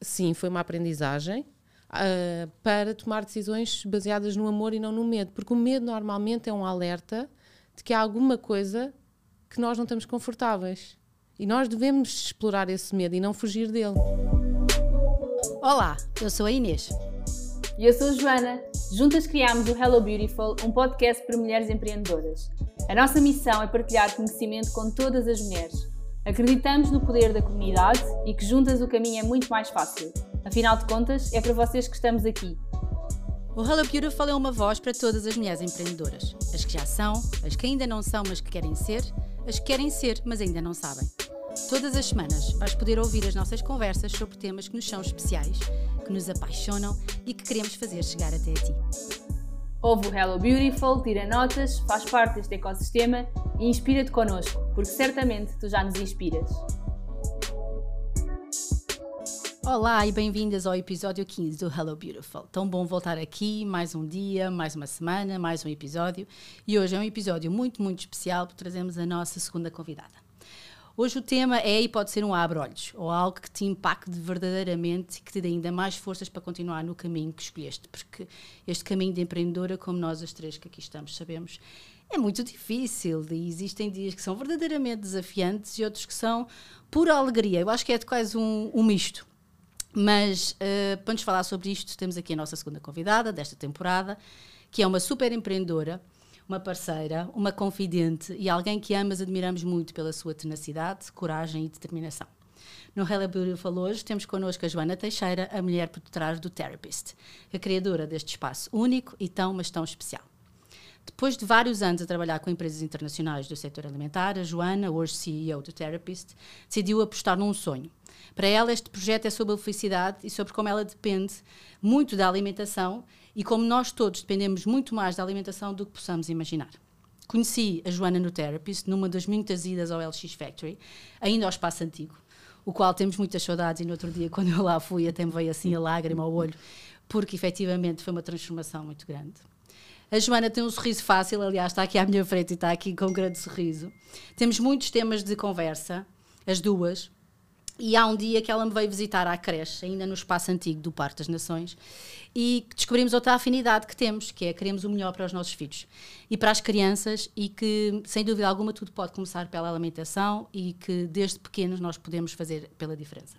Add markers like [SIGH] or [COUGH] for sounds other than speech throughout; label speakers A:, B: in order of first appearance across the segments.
A: sim, foi uma aprendizagem uh, para tomar decisões baseadas no amor e não no medo, porque o medo normalmente é um alerta de que há alguma coisa que nós não estamos confortáveis. E nós devemos explorar esse medo e não fugir dele.
B: Olá, eu sou a Inês.
C: E eu sou a Joana. Juntas criámos o Hello Beautiful, um podcast para mulheres empreendedoras. A nossa missão é partilhar conhecimento com todas as mulheres. Acreditamos no poder da comunidade e que juntas o caminho é muito mais fácil. Afinal de contas, é para vocês que estamos aqui.
B: O Hello Beautiful é uma voz para todas as mulheres empreendedoras. As que já são, as que ainda não são, mas que querem ser, as que querem ser, mas ainda não sabem. Todas as semanas vais poder ouvir as nossas conversas sobre temas que nos são especiais, que nos apaixonam e que queremos fazer chegar até a ti.
C: Ouve o Hello Beautiful, tira notas, faz parte deste ecossistema e inspira-te connosco, porque certamente tu já nos inspiras.
B: Olá e bem-vindas ao episódio 15 do Hello Beautiful. Tão bom voltar aqui, mais um dia, mais uma semana, mais um episódio. E hoje é um episódio muito, muito especial porque trazemos a nossa segunda convidada. Hoje o tema é e pode ser um abre-olhos, ou algo que te impacte verdadeiramente e que te dê ainda mais forças para continuar no caminho que escolheste, porque este caminho de empreendedora, como nós as três que aqui estamos sabemos, é muito difícil e existem dias que são verdadeiramente desafiantes e outros que são pura alegria. Eu acho que é quase um, um misto. Mas uh, para nos falar sobre isto, temos aqui a nossa segunda convidada desta temporada, que é uma super empreendedora uma parceira, uma confidente e alguém que amas admiramos muito pela sua tenacidade, coragem e determinação. No Hello Beautiful hoje temos connosco a Joana Teixeira, a mulher por detrás do Therapist, a criadora deste espaço único e tão, mas tão especial. Depois de vários anos a trabalhar com empresas internacionais do setor alimentar, a Joana, hoje CEO do Therapist, decidiu apostar num sonho. Para ela, este projeto é sobre a felicidade e sobre como ela depende muito da alimentação e como nós todos dependemos muito mais da alimentação do que possamos imaginar. Conheci a Joana no Therapist numa das muitas idas ao LX Factory, ainda ao espaço antigo, o qual temos muitas saudades e no outro dia, [LAUGHS] quando eu lá fui, até me veio assim a lágrima ao olho, porque efetivamente foi uma transformação muito grande. A Joana tem um sorriso fácil, aliás, está aqui à minha frente e está aqui com um grande sorriso. Temos muitos temas de conversa, as duas, e há um dia que ela me veio visitar à creche, ainda no espaço antigo do Parque das Nações, e descobrimos outra afinidade que temos, que é queremos o melhor para os nossos filhos e para as crianças, e que, sem dúvida alguma, tudo pode começar pela alimentação e que desde pequenos nós podemos fazer pela diferença.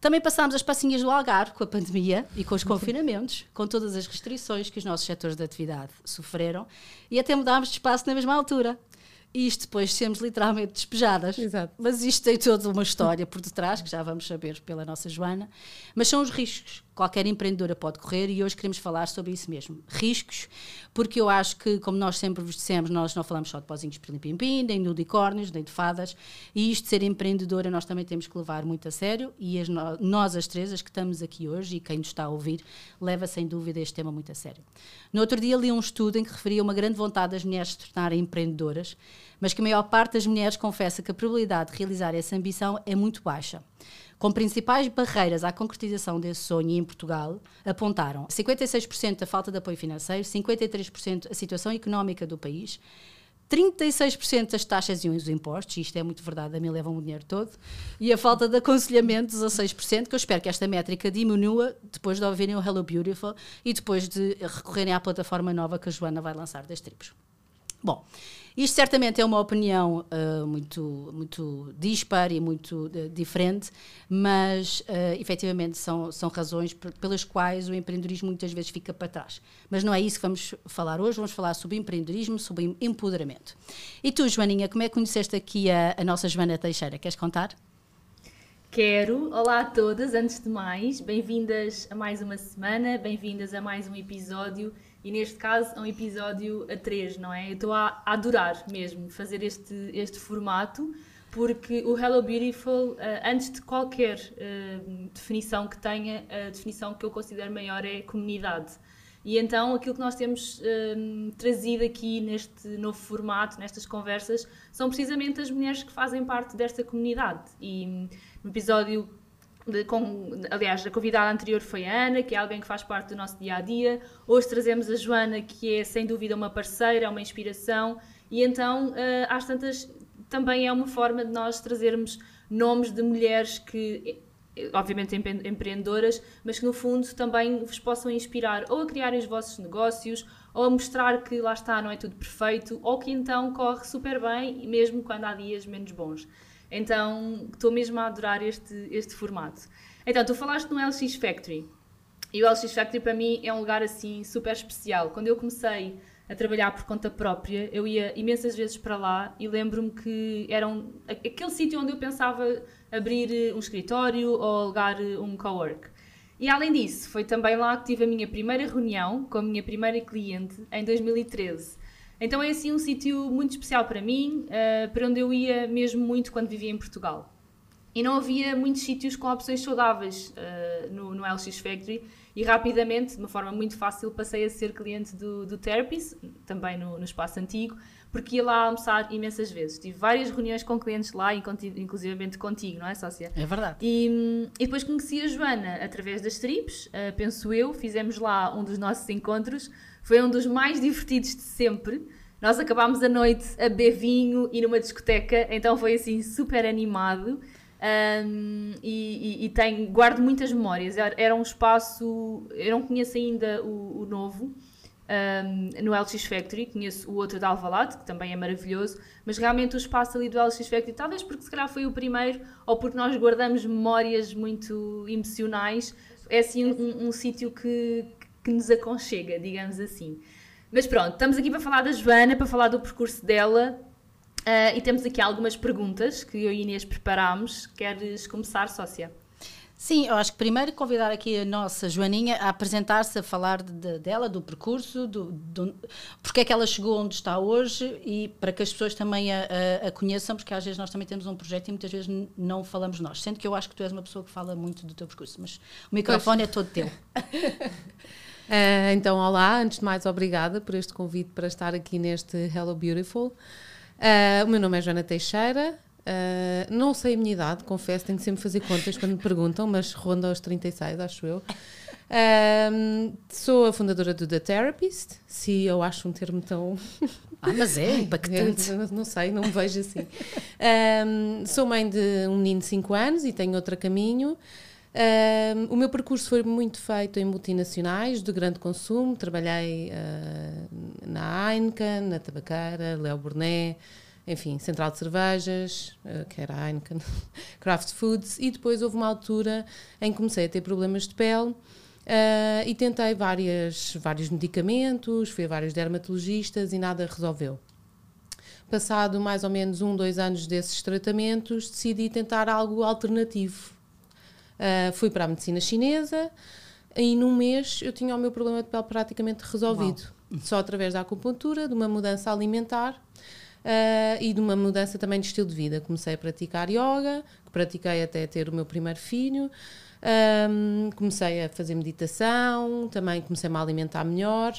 B: Também passámos as passinhas do Algarve com a pandemia e com os [LAUGHS] confinamentos, com todas as restrições que os nossos setores de atividade sofreram, e até mudámos de espaço na mesma altura isto depois sermos literalmente despejadas.
A: Exato.
B: Mas isto tem toda uma história por detrás, que já vamos saber pela nossa Joana. Mas são os riscos qualquer empreendedora pode correr e hoje queremos falar sobre isso mesmo. Riscos, porque eu acho que, como nós sempre vos dissemos, nós não falamos só de pozinhos pirlim-pim-pim, nem de unicórnios, nem de fadas, e isto de ser empreendedora nós também temos que levar muito a sério e as, nós, as três, as que estamos aqui hoje e quem nos está a ouvir, leva sem dúvida este tema muito a sério. No outro dia li um estudo em que referia uma grande vontade das mulheres se tornarem empreendedoras, mas que a maior parte das mulheres confessa que a probabilidade de realizar essa ambição é muito baixa. Com principais barreiras à concretização desse sonho em Portugal, apontaram 56% a falta de apoio financeiro, 53% a situação económica do país, 36% as taxas e os impostos, isto é muito verdade, a mim levam o dinheiro todo, e a falta de aconselhamento, 16%, que eu espero que esta métrica diminua depois de ouvirem o Hello Beautiful e depois de recorrerem à plataforma nova que a Joana vai lançar das tribos. Bom, isto certamente é uma opinião uh, muito, muito dispar e muito uh, diferente, mas uh, efetivamente são, são razões pelas quais o empreendedorismo muitas vezes fica para trás. Mas não é isso que vamos falar hoje, vamos falar sobre empreendedorismo, sobre empoderamento. E tu, Joaninha, como é que conheceste aqui a, a nossa Joana Teixeira? Queres contar?
C: Quero. Olá a todas, antes de mais, bem-vindas a mais uma semana, bem-vindas a mais um episódio e neste caso é um episódio a três, não é? Eu estou a, adorar mesmo fazer este, este formato, porque o Hello Beautiful, uh, antes de qualquer uh, definição que tenha, a definição que eu considero maior é comunidade. E então aquilo que nós temos uh, trazido aqui neste novo formato, nestas conversas, são precisamente as mulheres que fazem parte desta comunidade. E no episódio com, aliás, a convidada anterior foi a Ana, que é alguém que faz parte do nosso dia a dia. Hoje trazemos a Joana, que é sem dúvida uma parceira, uma inspiração, e então, uh, às tantas, também é uma forma de nós trazermos nomes de mulheres que obviamente empreendedoras, mas que no fundo também vos possam inspirar ou a criarem os vossos negócios, ou a mostrar que lá está, não é tudo perfeito, ou que então corre super bem, mesmo quando há dias menos bons. Então estou mesmo a adorar este, este formato. Então, tu falaste no LX Factory. E o LX Factory para mim é um lugar assim super especial. Quando eu comecei a trabalhar por conta própria, eu ia imensas vezes para lá e lembro-me que era um, aquele sítio onde eu pensava abrir eh, um escritório ou alugar eh, um cowork. E além disso, foi também lá que tive a minha primeira reunião com a minha primeira cliente em 2013. Então é assim um sítio muito especial para mim, uh, para onde eu ia mesmo muito quando vivia em Portugal. E não havia muitos sítios com opções saudáveis uh, no, no LX Factory e rapidamente, de uma forma muito fácil, passei a ser cliente do, do Therapies, também no, no espaço antigo, porque ia lá almoçar imensas vezes. Tive várias reuniões com clientes lá, inclusivamente contigo, não é, sócia?
B: É verdade.
C: E, e depois conheci a Joana através das trips, uh, penso eu, fizemos lá um dos nossos encontros, foi um dos mais divertidos de sempre. Nós acabámos a noite a beber vinho e numa discoteca, então foi assim super animado. Um, e, e, e tenho, guardo muitas memórias. Era um espaço, eu não conheço ainda o, o novo um, no LX Factory, conheço o outro da Alvalade, que também é maravilhoso, mas realmente o espaço ali do LX Factory, talvez porque se calhar foi o primeiro, ou porque nós guardamos memórias muito emocionais, é assim um, um, um sítio que, que nos aconchega, digamos assim. Mas pronto, estamos aqui para falar da Joana, para falar do percurso dela, Uh, e temos aqui algumas perguntas que eu e Inês preparámos. Queres começar, sócia?
B: Sim, eu acho que primeiro convidar aqui a nossa Joaninha a apresentar-se, a falar de, dela, do percurso, do, do, porque é que ela chegou onde está hoje e para que as pessoas também a, a, a, conheçam, porque às vezes nós também temos um projeto e muitas vezes não falamos nós. Sendo que eu acho que tu és uma pessoa que fala muito do teu percurso, mas o microfone pois. é todo teu. [LAUGHS]
A: uh, então, olá, antes de mais, obrigada por este convite para estar aqui neste Hello Beautiful. Uh, o meu nome é Joana Teixeira. Uh, não sei a minha idade, confesso, tenho que sempre fazer contas quando me perguntam, mas ronda aos 36, acho eu. Uh, sou a fundadora do The Therapist, se eu acho um termo tão.
B: Ah, mas é impactante. [LAUGHS]
A: não, não sei, não me vejo assim. Um, sou mãe de um menino de 5 anos e tenho outro caminho. Um, o meu percurso foi muito feito em multinacionais de grande consumo. Trabalhei uh, na Heineken, na Tabaqueira, Léo Burnet, enfim, Central de Cervejas, uh, que era a Heineken, [LAUGHS] Kraft Foods, e depois houve uma altura em que comecei a ter problemas de pele. Uh, e tentei várias, vários medicamentos, fui a vários dermatologistas e nada resolveu. Passado mais ou menos um, dois anos desses tratamentos, decidi tentar algo alternativo Uh, fui para a medicina chinesa e num mês eu tinha o meu problema de pele praticamente resolvido. Uau. Só através da acupuntura, de uma mudança alimentar uh, e de uma mudança também de estilo de vida. Comecei a praticar yoga, que pratiquei até ter o meu primeiro filho. Um, comecei a fazer meditação, também comecei-me a alimentar melhor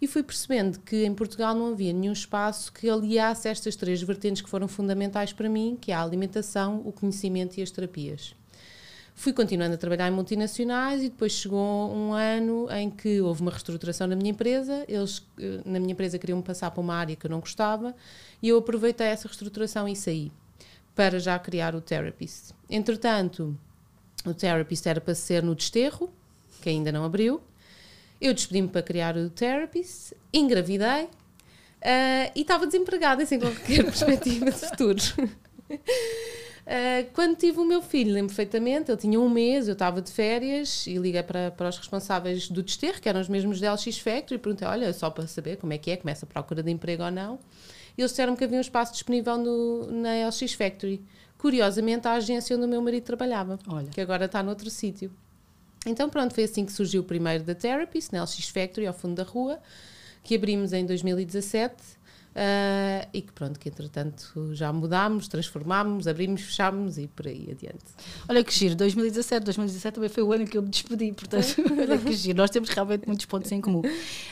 A: e fui percebendo que em Portugal não havia nenhum espaço que aliasse estas três vertentes que foram fundamentais para mim, que é a alimentação, o conhecimento e as terapias. Fui continuando a trabalhar em multinacionais e depois chegou um ano em que houve uma reestruturação na minha empresa. Eles, eh, na minha empresa, queriam passar para uma área que eu não gostava e eu aproveitei essa reestruturação e saí para já criar o Therapist. Entretanto, o Therapist era para ser no desterro, que ainda não abriu. Eu despedi-me para criar o Therapist, engravidei uh, e estava desempregada sem qualquer [LAUGHS] perspectiva de futuro. Uh, quando tive o meu filho, lembro perfeitamente, ele tinha um mês, eu estava de férias e liguei para, para os responsáveis do desterro, que eram os mesmos da LX Factory, e perguntei: olha, só para saber como é que é, começa a procura de emprego ou não. E eles disseram que havia um espaço disponível no, na LX Factory. Curiosamente, a agência onde o meu marido trabalhava, olha. que agora está noutro sítio. Então, pronto, foi assim que surgiu o primeiro da Therapist, na LX Factory, ao fundo da rua, que abrimos em 2017 Uh, e que pronto, que entretanto já mudámos, transformámos, abrimos, fechámos e por aí adiante.
B: Olha que giro, 2017, 2017 também foi o ano que eu me despedi, portanto, [LAUGHS] olha que giro, nós temos realmente muitos pontos em comum.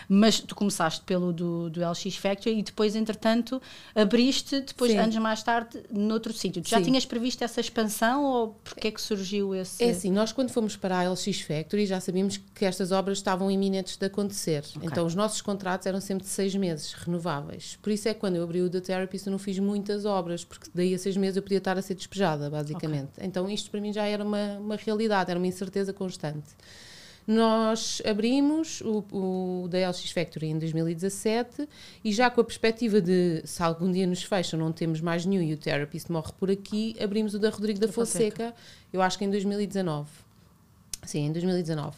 B: Mas tu começaste pelo do, do LX Factory e depois, entretanto, abriste, depois, Sim. anos mais tarde, noutro sítio. Tu já Sim. tinhas previsto essa expansão ou porquê é que surgiu esse...
A: É assim, nós quando fomos para a LX Factory já sabíamos que estas obras estavam iminentes de acontecer, okay. então os nossos contratos eram sempre de seis meses, renováveis. Por isso é que quando eu abri o The Therapist eu não fiz muitas obras, porque daí a seis meses eu podia estar a ser despejada, basicamente. Okay. Então isto para mim já era uma, uma realidade, era uma incerteza constante. Nós abrimos o, o da LX Factory em 2017 e já com a perspectiva de se algum dia nos fecham, não temos mais nenhum e o Therapist morre por aqui, abrimos o da Rodrigo da Fonseca, eu acho que em 2019. Sim, em 2019.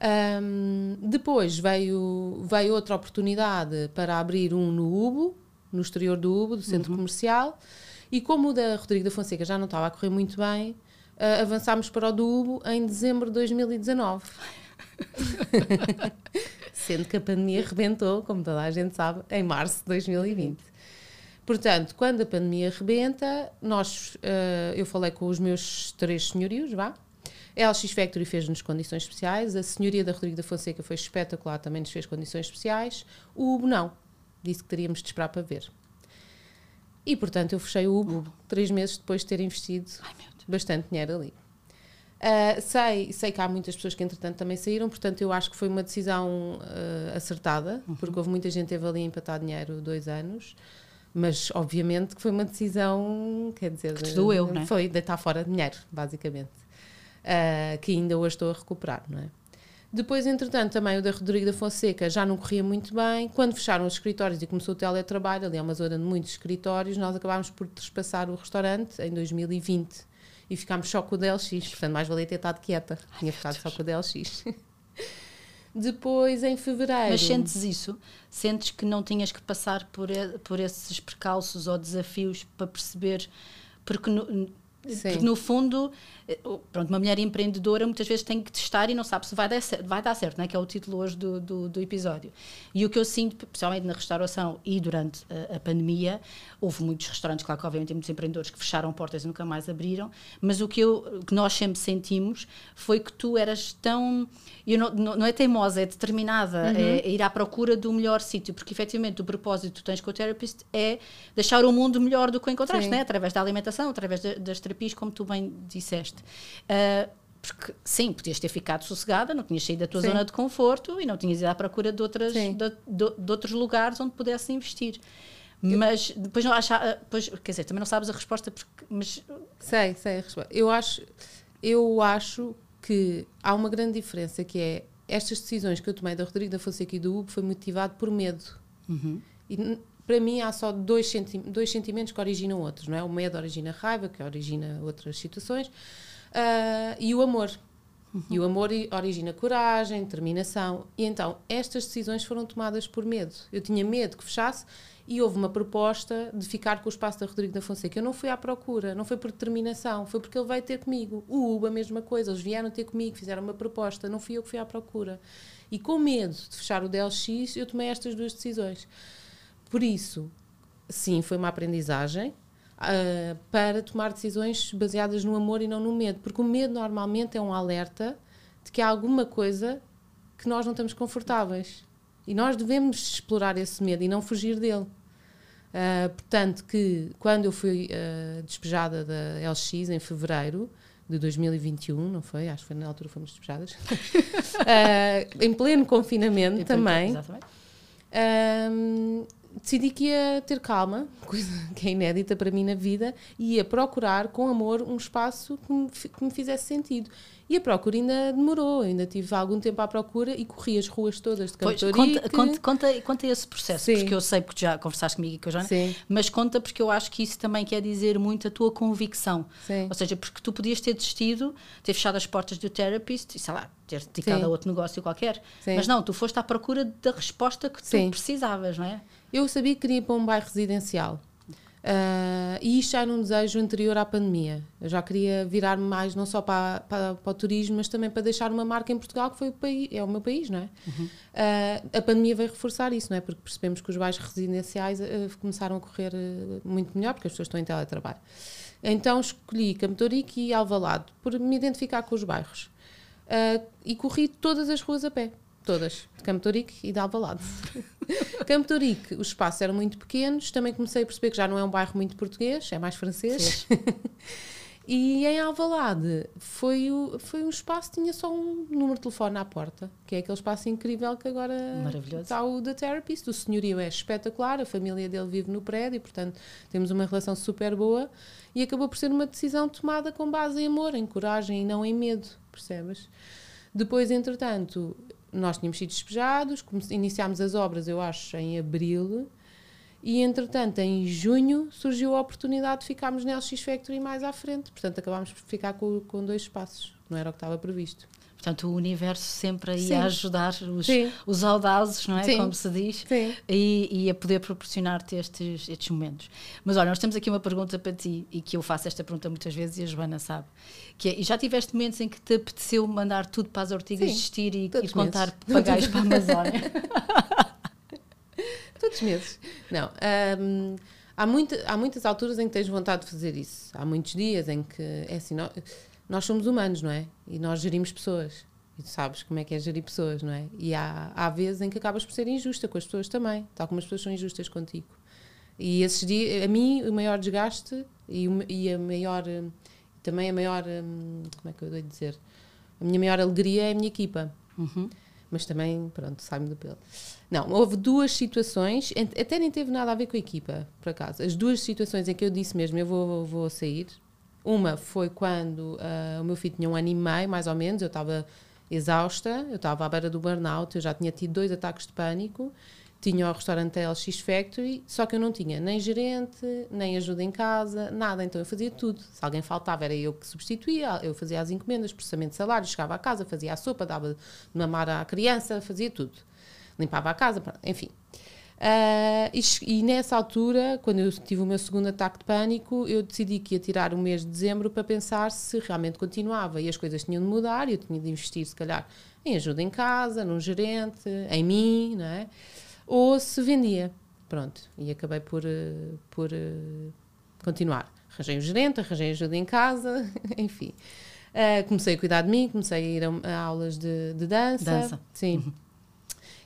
A: Um, depois veio, veio outra oportunidade para abrir um no Ubo, no exterior do Ubo, do centro uhum. comercial, e como o da Rodrigo da Fonseca já não estava a correr muito bem, uh, avançámos para o do Ubo em dezembro de 2019. [LAUGHS] Sendo que a pandemia arrebentou, como toda a gente sabe, em março de 2020. Portanto, quando a pandemia arrebenta, nós, uh, eu falei com os meus três senhorios, vá, a LX Factory fez-nos condições especiais, a senhoria da Rodrigo da Fonseca foi espetacular, também nos fez condições especiais, o Ubo não, disse que teríamos de esperar para ver. E portanto eu fechei o Ubo, três meses depois de ter investido bastante dinheiro ali. Uh, sei, sei que há muitas pessoas que entretanto também saíram, portanto eu acho que foi uma decisão uh, acertada, uhum. porque houve muita gente que teve ali a empatar dinheiro dois anos, mas obviamente que foi uma decisão, quer dizer,
B: que doeu, não é?
A: foi deitar fora dinheiro, basicamente uh, que ainda hoje estou a recuperar, não é? Depois, entretanto, também o da Rodrigo da Fonseca já não corria muito bem. Quando fecharam os escritórios e começou o teletrabalho, ali é uma zona de muitos escritórios, nós acabámos por trespassar o restaurante em 2020 e ficámos só com o DLX, portanto, mais valia ter estado quieta. Ai, Tinha ficado Deus. só com o DLX. Depois, em fevereiro.
B: Mas sentes isso? Sentes que não tinhas que passar por, por esses percalços ou desafios para perceber. Porque no, Sim. Porque no fundo, eh, pronto, uma mulher empreendedora muitas vezes tem que testar e não sabe se vai dar certo, vai dar certo né? que é o título hoje do, do, do episódio. E o que eu sinto, principalmente na restauração e durante a, a, pandemia, houve muitos restaurantes, claro que obviamente tem muitos empreendedores que fecharam portas e nunca mais abriram, mas o que, eu, que nós sempre sentimos foi que tu eras tão, eu não, não, não é teimosa, é determinada, uhum. é, é, ir à procura do melhor sítio, porque efetivamente o propósito que tu tens com o Therapist é deixar o mundo melhor do que o encontraste, né? através da alimentação, através das terapias, como tu bem disseste. Uh, porque sim, podias ter ficado sossegada, não tinhas saído da tua sim. zona de conforto e não tinhas ido à procura de, outras, de, de, de, outros lugares onde pudesse investir. Mas depois não achar, ah, depois, quer dizer, também não sabes a resposta, porque, mas
A: sei, sei a resposta. Eu acho, eu acho que há uma grande diferença que é estas decisões que eu tomei da Rodrigo da Fonseca e do Hugo foi motivado por medo.
B: Uhum.
A: E para mim há só dois, senti dois sentimentos que originam outros, não é? O medo origina raiva, que origina outras situações, uh, e o amor. Uhum. E o amor origina coragem, determinação. E então, estas decisões foram tomadas por medo. Eu tinha medo que fechasse e houve uma proposta de ficar com o espaço da Rodrigo da Fonseca. Eu não fui à procura, não foi por determinação, foi porque ele veio ter comigo. O Uba, a mesma coisa, eles vieram ter comigo, fizeram uma proposta, não fui eu que fui à procura. E com medo de fechar o DLX, eu tomei estas duas decisões. Por isso, sim, foi uma aprendizagem uh, para tomar decisões baseadas no amor e não no medo, porque o medo normalmente é um alerta de que há alguma coisa que nós não estamos confortáveis. E nós devemos explorar esse medo e não fugir dele. Uh, portanto, que quando eu fui uh, despejada da LX em fevereiro de 2021, não foi? Acho que foi na altura que fomos despejadas. uh, [LAUGHS] em pleno confinamento em também. Exatamente decidi que ia ter calma, [LAUGHS] coisa que é inédita para mim na vida, e ia procurar com amor um espaço que me, que me fizesse sentido. E a procura ainda demorou, ainda tive algum tempo à procura e corri as ruas todas de Campo
B: conta, conta, conta, conta, esse processo, Sim. porque eu sei porque já conversaste comigo e com a Joana, Sim. mas conta porque eu acho que isso também quer dizer muito a tua convicção. Sim. Ou seja, porque tu podias ter desistido, ter fechado as portas do therapist e sei lá, ter dedicado a outro negócio qualquer. Mas não, tu foste à procura da resposta que tu precisavas, não é?
A: Eu sabia que queria ir para um bairro residencial. Uh, e isto já era um desejo anterior à pandemia. Eu já queria virar-me mais, não só para, para, para, o turismo, mas também para deixar uma marca em Portugal, que foi o país, é o meu país, não é? Uhum. Uh, a pandemia veio reforçar isso, não é? Porque percebemos que os bairros residenciais uh, começaram a correr muito melhor, porque as pessoas estão em teletrabalho. Então escolhi Camtorique e Alvalade, por me identificar com os bairros. e corri todas as ruas a pé todas, de Campo Torique e de Alvalade. [LAUGHS] Campo Torique, os espaços eram muito pequenos, também comecei a perceber que já não é um bairro muito português, é mais francês. [LAUGHS] E em Alvalade foi, o, foi um espaço, tinha só um número de telefone à porta, que é aquele espaço incrível que agora está o The Therapist. O senhorio é espetacular, a família dele vive no prédio, portanto temos uma relação super boa e acabou por ser uma decisão tomada com base em amor, em coragem e não em medo, percebes? Depois, entretanto, nós tínhamos sido despejados, iniciámos as obras, eu acho, em abril, e entretanto, em junho, surgiu a oportunidade de ficarmos na LX Factory mais à frente. Portanto, acabámos por ficar com, com dois espaços, não era o que estava previsto.
B: Portanto, o universo sempre aí a ajudar os,
A: Sim.
B: os audazes, não é?
A: Sim.
B: Como se diz.
A: Sim.
B: E, e a poder proporcionar-te estes, estes momentos. Mas olha, nós temos aqui uma pergunta para ti e que eu faço esta pergunta muitas vezes e a Joana sabe. Que é, e já tiveste momentos em que te apeteceu mandar tudo para as ortigas
A: Sim,
B: desistir e, e contar
A: meses.
B: papagaios para a Amazónia? [LAUGHS]
A: Todos os meses. Não. hum, há, muita, há muitas alturas em que tens vontade de fazer isso. Há muitos dias em que. É assim, nós, nós somos humanos, não é? E nós gerimos pessoas. E tu sabes como é que é gerir pessoas, não é? E há, há vezes em que acabas por ser injusta com as pessoas também. Tal como as pessoas são injustas contigo. E esses dias, a mim, o maior desgaste e, o- e a maior. Também a maior. hum, Como é que eu devo dizer? A minha maior alegria é a minha equipa
B: Uhum.
A: Mas também, pronto, sai-me do pelo. Não, houve duas situações, até nem teve nada a ver com a equipa, por acaso. As duas situações em que eu disse mesmo, eu vou, vou sair. Uma foi quando ah, o meu filho tinha um ano e meio, mais ou menos, eu estava exausta, eu estava à beira do burnout, eu já tinha tido dois ataques de pânico, tinha o restaurante LX Factory, só que eu não tinha nem gerente, nem ajuda em casa, nada, então eu fazia tudo. Se alguém faltava, era eu que substituía, eu fazia as encomendas, processamento de salários, chegava à casa, fazia a sopa, dava de mamar à criança, fazia tudo. Limpava a casa, enfim. Ah, e, e nessa altura, quando eu tive o meu segundo ataque de pânico, eu decidi que ia tirar o mês de dezembro para pensar se realmente continuava e as coisas tinham de mudar eu tinha de investir, se calhar, em ajuda em casa, num gerente, em mim, não é? Ou se vendia. Pronto, e acabei por, eh, por eh, continuar. Arranjei um gerente, arranjei ajuda em casa, [LAUGHS] enfim. Ah, comecei a cuidar de mim, comecei a ir a, a aulas de, de dança.
B: Dança.
A: Sim.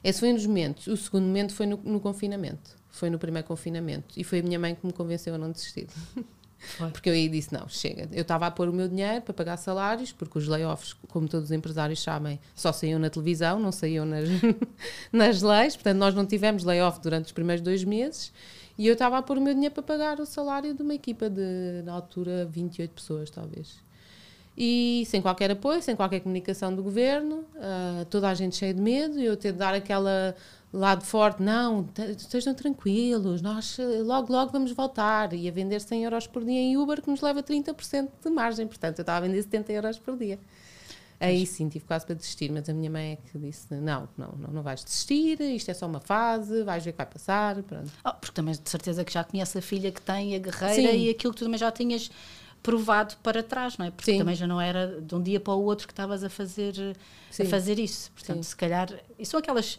A: Esse foi um dos momentos. O segundo momento foi no, no confinamento. Foi no primeiro confinamento. E foi a minha mãe que me convenceu a não desistir. [LAUGHS]
B: Foi.
A: Porque eu aí disse: não, chega. Eu estava a pôr o meu dinheiro para pagar salários, porque os layoffs, como todos os empresários sabem, só saíam na televisão, não saíam nas, [LAUGHS] nas leis. Portanto, nós não tivemos layoff durante os primeiros dois meses. E eu estava a pôr o meu dinheiro para pagar o salário de uma equipa de, na altura, 28 pessoas, talvez. E sem qualquer apoio, sem qualquer comunicação do governo, ah, toda a gente cheia de medo, eu ter de dar aquela lado forte, não, te- estejam tranquilos, nós eh, logo, logo vamos voltar, e a vender 100 euros por dia em Uber, que nos leva 30% de margem, portanto eu estava a vender 70 euros por dia. Aí sim, tive quase para desistir, mas a minha mãe é que disse, não, não, não, não vais desistir, isto é só uma fase, vais ver que vai passar, pronto.
B: Oh, porque também de certeza que já conhece a filha que tem, a guerreira
A: Sim.
B: e aquilo que tu também já tinhas provado para trás, não é? Porque
A: Sim.
B: também já não era de um dia para o outro que estavas a fazer, a
A: Sim.
B: fazer isso. Portanto,
A: Sim.
B: se calhar. E são aquelas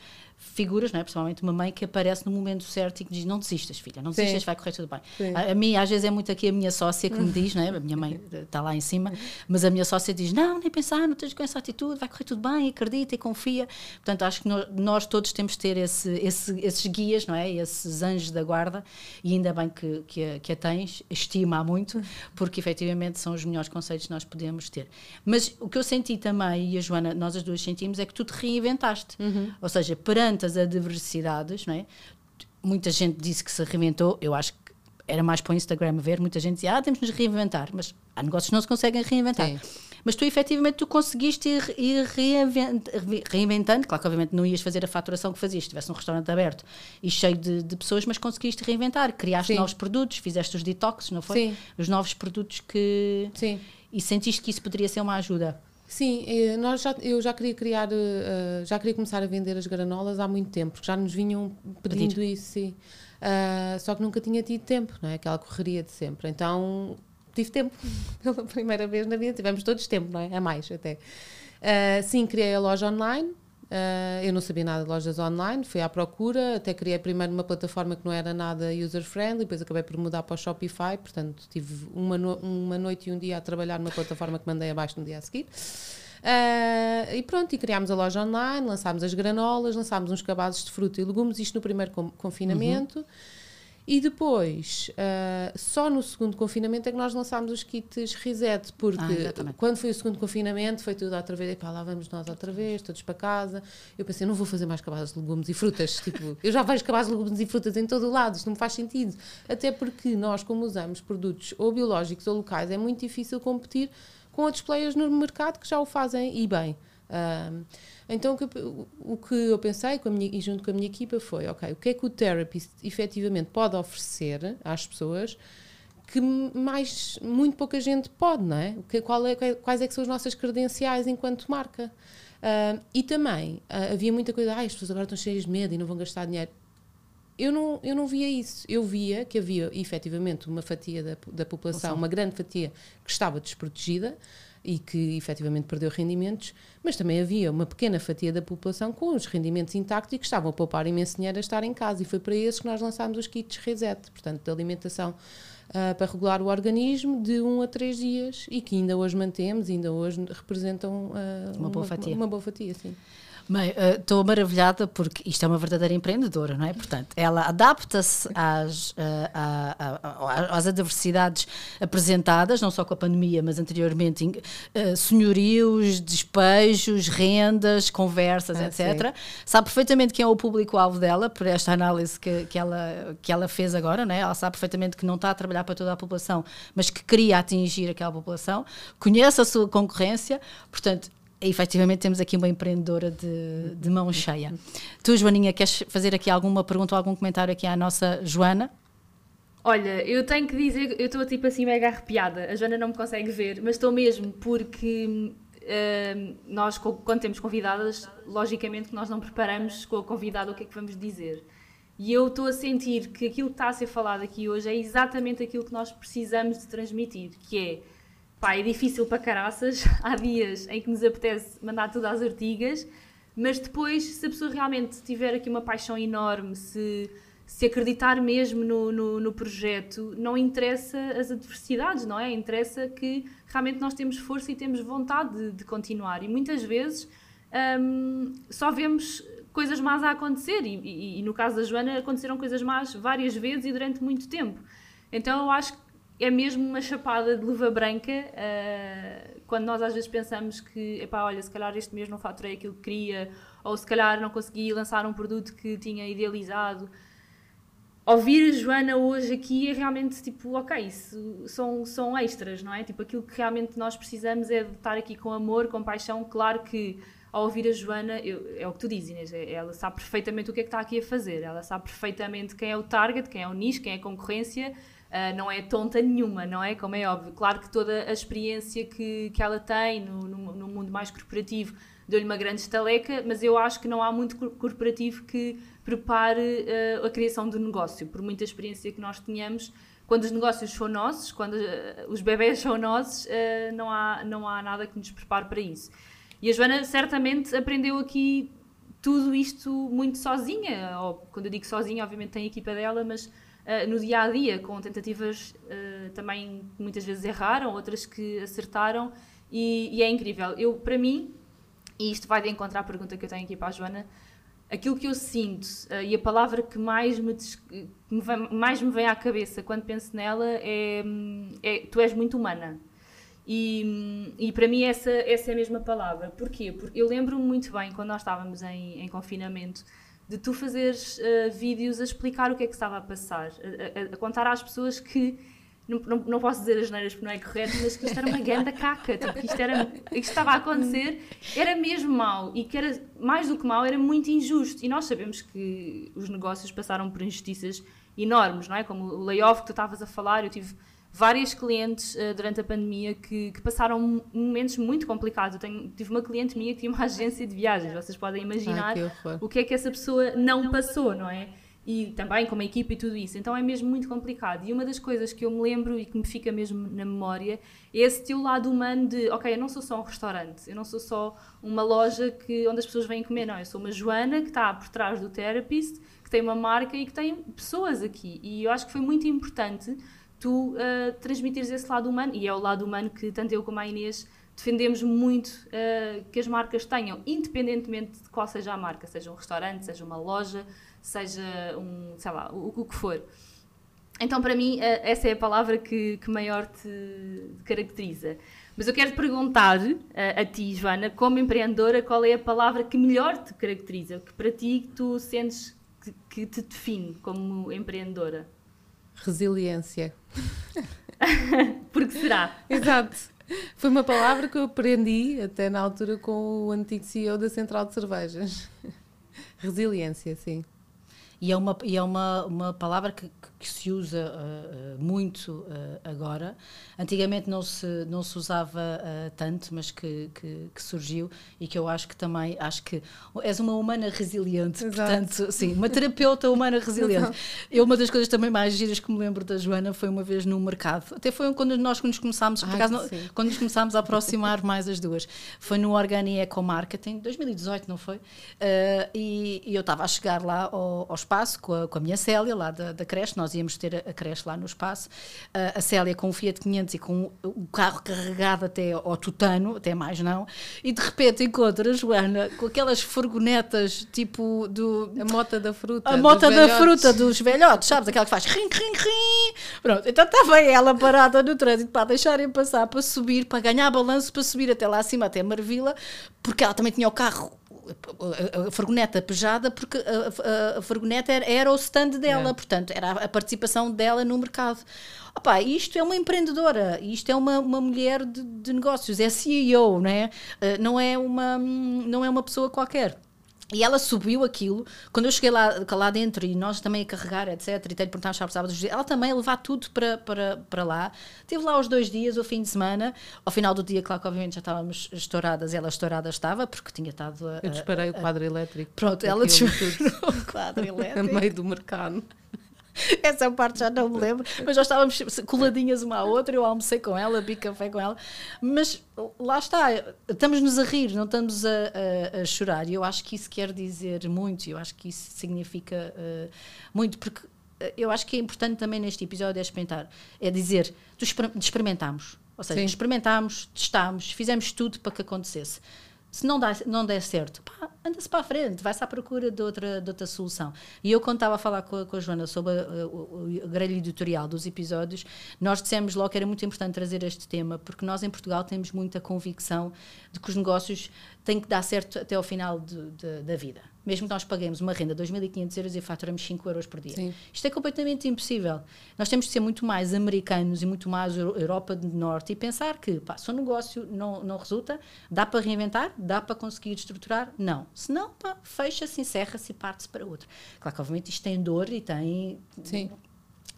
B: figuras, não é? Principalmente uma mãe que aparece no momento certo e que diz: Não desistas, filha, não
A: Sim.
B: desistas, vai correr tudo bem.
A: Sim.
B: A, a mim, às vezes, é muito aqui a minha sócia que me [LAUGHS] diz, não é? A minha mãe está lá em cima, mas a minha sócia diz: Não, nem pensar, não tens com essa atitude, vai correr tudo bem, acredita e confia. Portanto, acho que no- nós todos temos de ter esse, esse- esses guias, não é? Esses anjos da guarda, e ainda bem que, que, a, que a tens, estima muito, porque efetivamente são os melhores conceitos que nós podemos ter. Mas o que eu senti também, e a Joana, nós as duas sentimos, é que tu te reinventaste. Ou seja, perante as adversidades, não é? Muita gente disse que se reinventou, eu acho que era mais para o Instagram ver, muita gente dizia, ah, temos de nos reinventar, mas há negócios que não se conseguem reinventar.
A: Sim.
B: Mas tu, efetivamente, tu conseguiste ir, ir reinvent- re- reinventando. Claro que, obviamente, não ias fazer a faturação que fazias se tivesse um restaurante aberto e cheio de, de pessoas, mas conseguiste reinventar. Criaste
A: Sim.
B: novos produtos, fizeste os detoxes, não foi?
A: Sim.
B: Os novos produtos que...
A: Sim.
B: E sentiste que isso poderia ser uma ajuda.
A: Sim, eh, nós já, eu já queria criar, eh, eh, já queria começar a vender as granolas há muito tempo, porque já nos vinham pedindo isso, sim. Ah, só que nunca tinha tido tempo, não é? Aquela correria de sempre. Então tive tempo [LAUGHS] pela primeira vez na vida, tivemos todos tempo, não é? A mais até. Ah, sim, criei a loja online. Ah, eu não sabia nada de lojas online, fui à procura, até criei primeiro uma plataforma que não era nada user-friendly, depois acabei por mudar para o Shopify, portanto tive uma, no- uma noite e um dia a trabalhar numa plataforma que mandei abaixo no dia a seguir. Ah, e pronto, e criámos a loja online, lançámos as granolas, lançámos uns cabazes de fruta e legumes, isto no primeiro confinamento. E depois, uh, só no segundo confinamento é que nós lançámos os kits reset, porque
B: Ah,
A: quando foi o segundo confinamento foi tudo outra vez, epá, lá vamos nós outra vez, todos para casa. Eu pensei, não vou fazer mais cabazes de legumes e frutas, tipo, eu já vejo cabazes de legumes e frutas em todo o lado, isto não me faz sentido. Até porque nós, como usamos produtos ou biológicos ou locais, é muito difícil competir com outros players no mercado que já o fazem e bem. Uh, então, o que, eu, o que eu pensei minha, e junto com a minha equipa foi: ok, o que é que o therapist efetivamente pode oferecer às pessoas que mais, muito pouca gente pode, não é? Que, qual é quais é que são as nossas credenciais enquanto marca? Uh, e também uh, havia muita coisa, ah, as pessoas agora estão cheias de medo e não vão gastar dinheiro. Eu não, eu não via isso. Eu via que havia efetivamente uma fatia da, da população, uma grande fatia, que estava desprotegida e que efetivamente perdeu rendimentos, mas também havia uma pequena fatia da população com os rendimentos intactos e que estavam a poupar imenso dinheiro a estar em casa. E foi para esses que nós lançámos os kits Reset, portanto, de alimentação uh, para regular o organismo de 1 um a 3 dias e que ainda hoje mantemos, ainda hoje representam uh,
B: uma, boa fatia.
A: Uma boa fatia, sim.
B: Bem, estou uh, maravilhada porque isto é uma verdadeira empreendedora, não é? Portanto, ela adapta-se às, uh, às adversidades apresentadas, não só com a pandemia, mas anteriormente, uh, senhorios, despejos, rendas, conversas, ah, etc. Sim. Sabe perfeitamente quem é o público-alvo dela, por esta análise que, que, ela, que ela fez agora, não é? Ela sabe perfeitamente que não está a trabalhar para toda a população, mas que queria atingir aquela população, conhece a sua concorrência, portanto, efetivamente temos aqui uma empreendedora de, de mão cheia. Tu, Joaninha, queres fazer aqui alguma pergunta ou algum comentário aqui à nossa Joana?
C: Olha, eu tenho que dizer, eu estou tipo assim mega arrepiada. A Joana não me consegue ver, mas estou mesmo porque uh, nós, quando temos convidadas, logicamente nós não preparamos com a convidada o que é que vamos dizer. E eu estou a sentir que aquilo que está a ser falado aqui hoje é exatamente aquilo que nós precisamos de transmitir, que é pá, é difícil para caraças. [LAUGHS] Há dias em que nos apetece mandar tudo às ortigas, mas depois, se a pessoa realmente tiver aqui uma paixão enorme, se, se acreditar mesmo no, no, no projeto, não interessa as adversidades, não é? Interessa que realmente nós temos força e temos vontade de, de continuar. E muitas vezes hum, só vemos coisas más a acontecer, e, e, e no caso da Joana, aconteceram coisas más várias vezes e durante muito tempo. Então eu acho é mesmo uma chapada de luva branca uh, quando nós às vezes pensamos que, epá, olha, se calhar este mês não faturei aquilo que queria, ou se calhar não consegui lançar um produto que tinha idealizado. Ouvir a Joana hoje aqui é realmente tipo, ok, isso são, são extras, não é? Tipo, aquilo que realmente nós precisamos é de estar aqui com amor, com paixão. Claro que ao ouvir a Joana, eu, é o que tu dizes, Inês, é, ela sabe perfeitamente o que é que está aqui a fazer, ela sabe perfeitamente quem é o target, quem é o nicho, quem é a concorrência uh, não é tonta nenhuma, não é? Como é óbvio. Claro que toda a experiência que, que ela tem no, no, no mundo mais corporativo deu-lhe uma grande estaleca, mas eu acho que não há muito corporativo que prepare uh, a criação do negócio, por muita experiência que nós tenhamos. Quando os negócios são nossos, quando uh, os bebés são nossos, não, há, não há nada que nos prepare para isso. E a Joana certamente aprendeu aqui tudo isto muito sozinha, ou quando eu digo sozinha, obviamente tem a equipa dela, mas uh, no dia a dia, com tentativas uh, também que muitas vezes erraram, outras que acertaram, e, e, é incrível. Eu, para mim, e isto vai de encontrar a pergunta que eu tenho aqui para a Joana, aquilo que eu sinto uh, e a palavra que mais me, que me vem, mais me vem à cabeça quando penso nela é, é tu és muito humana. E, e para mim essa, essa é a mesma palavra. Porquê? Porque eu lembro-me muito bem quando nós estávamos em, em confinamento de tu fazeres uh, vídeos a explicar o que é que estava a passar, a, a, a contar às pessoas que não, não, não, posso dizer as neiras porque não é correto, mas que isto era uma grande caca, tipo, que isto, era, que isto estava a acontecer era mesmo mau e que era, mais do que mau, era muito injusto. E nós sabemos que os negócios passaram por injustiças enormes, não é? Como o layoff que tu estavas a falar, eu tive várias clientes uh, durante a pandemia que, que, passaram momentos muito complicados. Eu tenho, tive uma cliente minha que tinha uma [LAUGHS] agência de viagens, vocês podem imaginar Ai, o que é que essa pessoa não passou, não é? E também com uma equipa e tudo isso. Então é mesmo muito complicado. E uma das coisas que eu me lembro e que me fica mesmo na memória é esse teu lado humano de, ok, eu não sou só um restaurante, eu não sou só uma loja que, onde as pessoas vêm comer, não. Eu sou uma Joana que está por trás do Therapist, que tem uma marca e que tem pessoas aqui. E eu acho que foi muito importante tu uh, transmitires esse lado humano, e é o lado humano que tanto eu como a Inês defendemos muito uh, que as marcas tenham, independentemente de qual seja a marca, seja um restaurante, seja uma loja, seja um, sei lá, o, o que for. Então, para mim, eh, essa é a palavra que, que maior te caracteriza. Mas eu quero te perguntar eh, a ti, Joana, como empreendedora, qual é a palavra que melhor te caracteriza, que para ti tu sentes que, que te define como empreendedora?
A: Resiliência. [LAUGHS]
C: Porque será?
A: Exato. Foi uma palavra que eu aprendi até na altura com o antigo CEO da Central de Cervejas. [LAUGHS] Resiliência, sim.
B: E é uma, e é uma, uma palavra que, que se usa uh, muito uh, agora. Antigamente não se, não se usava uh, tanto, mas que, que, que, surgiu e que eu acho que também, acho que és uma humana resiliente, Exato. portanto, sim, uma terapeuta humana resiliente. [LAUGHS] eu, uma das coisas também mais giras que me lembro da Joana foi uma vez no mercado, até foi quando nós nos começámos, Ai, acaso, quando nos começámos a aproximar mais as duas, foi no Organi Eco Marketing, 2018, não foi? E, e, eu estava a chegar lá ao, ao espaço com a, com a minha Célia, lá da, da creche, nós íamos ter a, a creche lá no espaço, uh, a Célia com o Fiat 500 e com o carro carregado até ao tutano, até mais não, e de repente encontra a Joana com aquelas furgonetas tipo do...
A: A mota da fruta.
B: A mota da velhotes. fruta dos velhotes, sabes? Aquela que faz rim, rim, rim. Pronto, então estava ela parada no trânsito para deixarem passar, para subir, para ganhar balanço, para subir até lá acima, até Marvila, porque ela também tinha o carro a, furgoneta pejada porque a, a, a era, era, o stand dela, é. portanto, era a, participação dela no mercado. Opa, isto é uma empreendedora, isto é uma, uma mulher de, de negócios, é CEO, não é? Uh, não, é uma, não é uma pessoa qualquer. E ela subiu aquilo. Quando eu cheguei lá, lá dentro e nós também a carregar, etc., e ter perguntar se precisava dos ela também a levar tudo para, para, para lá. Estive lá os dois dias, o fim de semana. Ao final do dia, claro que obviamente já estávamos estouradas, ela estourada estava, porque tinha estado a.
A: Eu disparei a, o quadro elétrico.
B: Pronto, ela disparou o quadro elétrico. [LAUGHS]
A: a meio do mercado. [LAUGHS]
B: Essa parte já não me lembro, mas nós estávamos coladinhas uma à outra. Eu almocei com ela, vi café com ela, mas lá está, estamos-nos a rir, não estamos a, a, a, chorar. E eu acho que isso quer dizer muito, eu acho que isso significa uh, muito, porque eh, eu acho que é importante também neste episódio é experimentar, é dizer, experimentámos, ou seja, Sim. experimentámos, testámos, fizemos tudo para que acontecesse se não, dá, não der certo, anda-se para a frente, vai-se à procura de outra, de outra solução. E eu, quando estava a falar com a, com a Joana sobre a, o, o grelho editorial dos episódios, nós dissemos logo que era muito importante trazer este tema, porque nós em Portugal temos muita convicção de que os negócios têm que dar certo até ao final de, de, da vida mesmo que nós paguemos uma renda de 2.500 euros e faturamos 5 euros por dia. Sim. Isto é completamente impossível. Nós temos de ser muito mais americanos e muito mais Europa do Norte e pensar que, pá, se o negócio não, não resulta, dá para reinventar, dá para conseguir estruturar? Não. Se não, fecha-se, encerra-se e parte-se para outro. Claro que, obviamente, isto tem dor e tem... Sim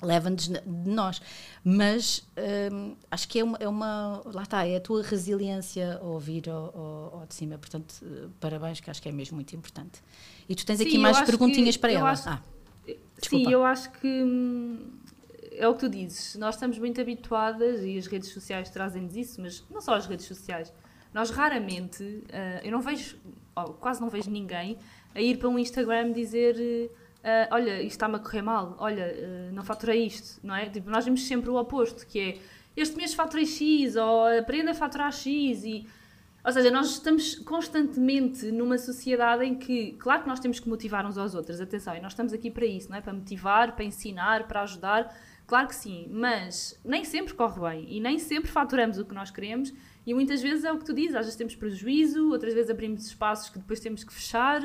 B: leva-nos de nós. Mas hum, acho que é uma, é uma, Lá está, é a tua resiliência a ouvir ao, ao, ao de cima. Portanto, parabéns, que acho que é mesmo muito importante. E tu tens sim, aqui mais perguntinhas que, para ela.
C: Acho, ah, sim, eu acho que. Hum, é o que tu dizes, nós estamos muito habituadas e as redes sociais trazem-nos isso, mas não só as redes sociais. Nós raramente, uh, eu não vejo, oh, quase não vejo ninguém a ir para um Instagram dizer uh, olha, isto está-me a correr mal, olha, uh, não faturei isto, não é? Tipo, nós vemos sempre o oposto, que é este mês faturei X, ou aprenda a faturar X, e, ou seja, nós estamos constantemente numa sociedade em que, claro que nós temos que motivar uns aos outros, atenção, e nós estamos aqui para isso, não é? Para motivar, para ensinar, para ajudar, claro que sim, mas nem sempre corre bem, e nem sempre faturamos o que nós queremos, e muitas vezes é o que tu dizes, às vezes temos prejuízo, outras vezes abrimos espaços que depois temos que fechar,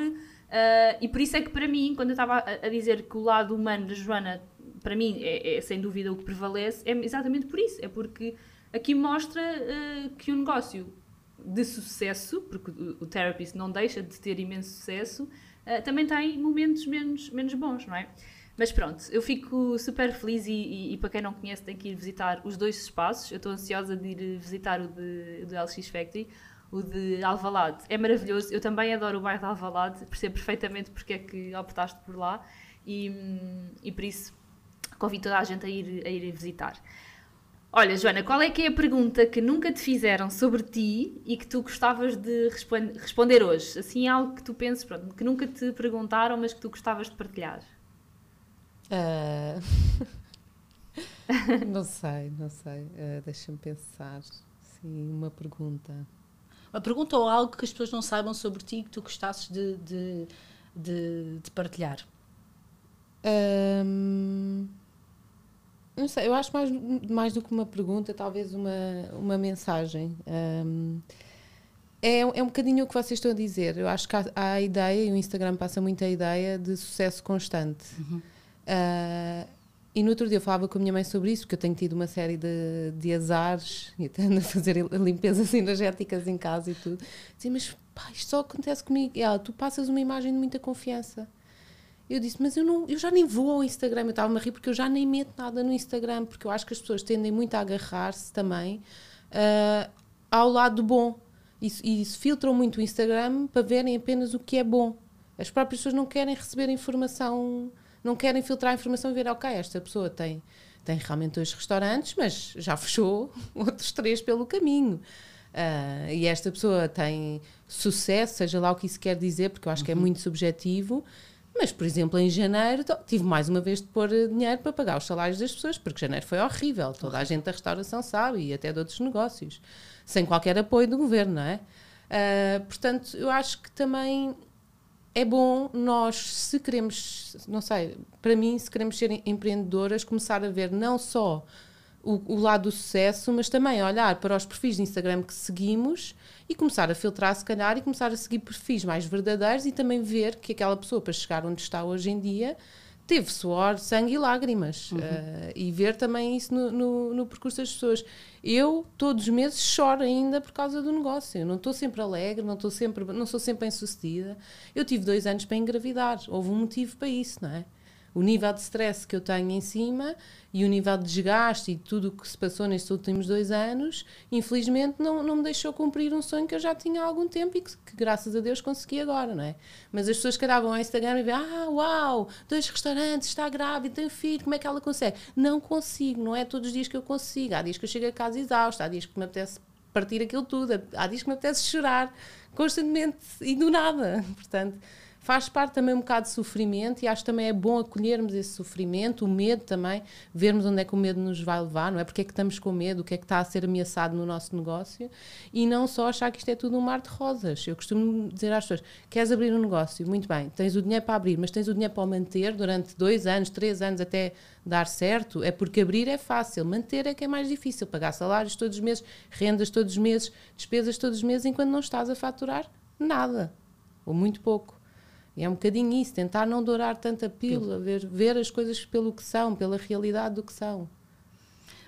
C: Uh, e por isso é que para mim, quando eu estava a, dizer que o lado humano da Joana, para mim, é, é, sem dúvida o que prevalece, é exatamente por isso. É porque aqui mostra uh, que o um negócio de sucesso, porque o, o Therapist não deixa de ter imenso sucesso, uh, também tem momentos menos, menos bons, não é? Mas pronto, eu fico super feliz e, e, e, para quem não conhece tem que ir visitar os dois espaços. Eu estou ansiosa de ir visitar o de, do LX Factory o de Alvalade. É maravilhoso, eu também adoro o bairro de Alvalade, percebo perfeitamente porque é que optaste por lá e, e por isso convido toda a gente a ir, a ir visitar. Olha, Joana, qual é que é a pergunta que nunca te fizeram sobre ti e que tu gostavas de responder hoje? Assim, algo que tu penses, pronto, que nunca te perguntaram, mas que tu gostavas de partilhar? Uh... [LAUGHS]
A: não sei, não sei. Uh, Deixa-me pensar. Sim, uma pergunta.
B: Uma pergunta ou algo que as pessoas não saibam sobre ti que tu gostasses de, de, de, de partilhar? Um,
A: Não sei, eu acho mais, mais do que uma pergunta, talvez uma, uma mensagem. Um, é, é um bocadinho o que vocês estão a dizer. Eu acho que há, há a ideia, e o Instagram passa muito a ideia de sucesso constante. Uhum. Uh, e no outro dia eu falava com a minha mãe sobre isso, porque eu tenho tido uma série de, de azares e até a fazer limpezas energéticas em casa e tudo. Dizia, mas pá, isto só acontece comigo. E ela, tu passas uma imagem de muita confiança. Eu disse, mas eu, não, eu já nem vou ao Instagram. Eu estava a rir porque eu já nem meto nada no Instagram, porque eu acho que as pessoas tendem muito a agarrar-se também uh, ao lado bom. E, e filtram muito o Instagram para verem apenas o que é bom. As próprias pessoas não querem receber informação não querem filtrar a informação e ver, ok, esta pessoa tem, tem realmente dois restaurantes, mas já fechou [LAUGHS] outros três pelo caminho. Uh, e esta pessoa tem sucesso, seja lá o que isso quer dizer, porque eu acho uhum. que é uhum. muito subjetivo. Mas, por exemplo, em janeiro tive mais uma vez de pôr dinheiro para pagar os salários das pessoas, porque janeiro foi horrível. Toda a gente da restauração sabe e até de outros negócios, sem qualquer apoio do governo, não é? Uh, portanto, eu acho que também é bom nós, se queremos, não sei, para mim, se queremos ser empreendedoras, começar a ver não só o, o, lado do sucesso, mas também olhar para os perfis de Instagram que seguimos e começar a filtrar, se calhar, e começar a seguir perfis mais verdadeiros e também ver que aquela pessoa, para chegar onde está hoje em dia, teve suor, sangue e lágrimas. Uhum. Uh, e ver também isso no, no, no, percurso das pessoas. Eu, todos os meses, choro ainda por causa do negócio. Eu não estou sempre alegre, não, estou sempre, não sou sempre bem sucedida. Eu tive dois anos para engravidar. Houve um motivo para isso, não é? O nível de stress que eu tenho em cima e o nível de desgaste e tudo o que se passou nestes últimos dois anos, infelizmente não, não me deixou cumprir um sonho que eu já tinha há algum tempo e que, que graças a Deus consegui agora, não é? Mas as pessoas que vão ao Instagram e veem, ah, uau, dois restaurantes, está grávida, tem filho, como é que ela consegue? Não consigo, não é todos os dias que eu consigo. Há dias que eu chego a casa exausta, há dias que me apetece partir aquilo tudo, há dias que me apetece chorar constantemente e do nada. [LAUGHS] Portanto, faz parte também um bocado de sofrimento e acho também é bom acolhermos esse sofrimento, o medo também, vermos onde é que o medo nos vai levar, não é? Porque é que estamos com medo, o que é que está a ser ameaçado no nosso negócio e não só achar que isto é tudo um mar de rosas. Eu costumo dizer às pessoas: queres abrir um negócio? Muito bem, tens o dinheiro para abrir, mas tens o dinheiro para o manter durante dois anos, três anos até dar certo? É porque abrir é fácil, manter é que é mais difícil. Pagar salários todos os meses, rendas todos os meses, despesas todos os meses, enquanto não estás a faturar nada ou muito pouco. E é um bocadinho isso, tentar não dourar tanta pílula, ver, ver as coisas pelo que são, pela realidade do que são.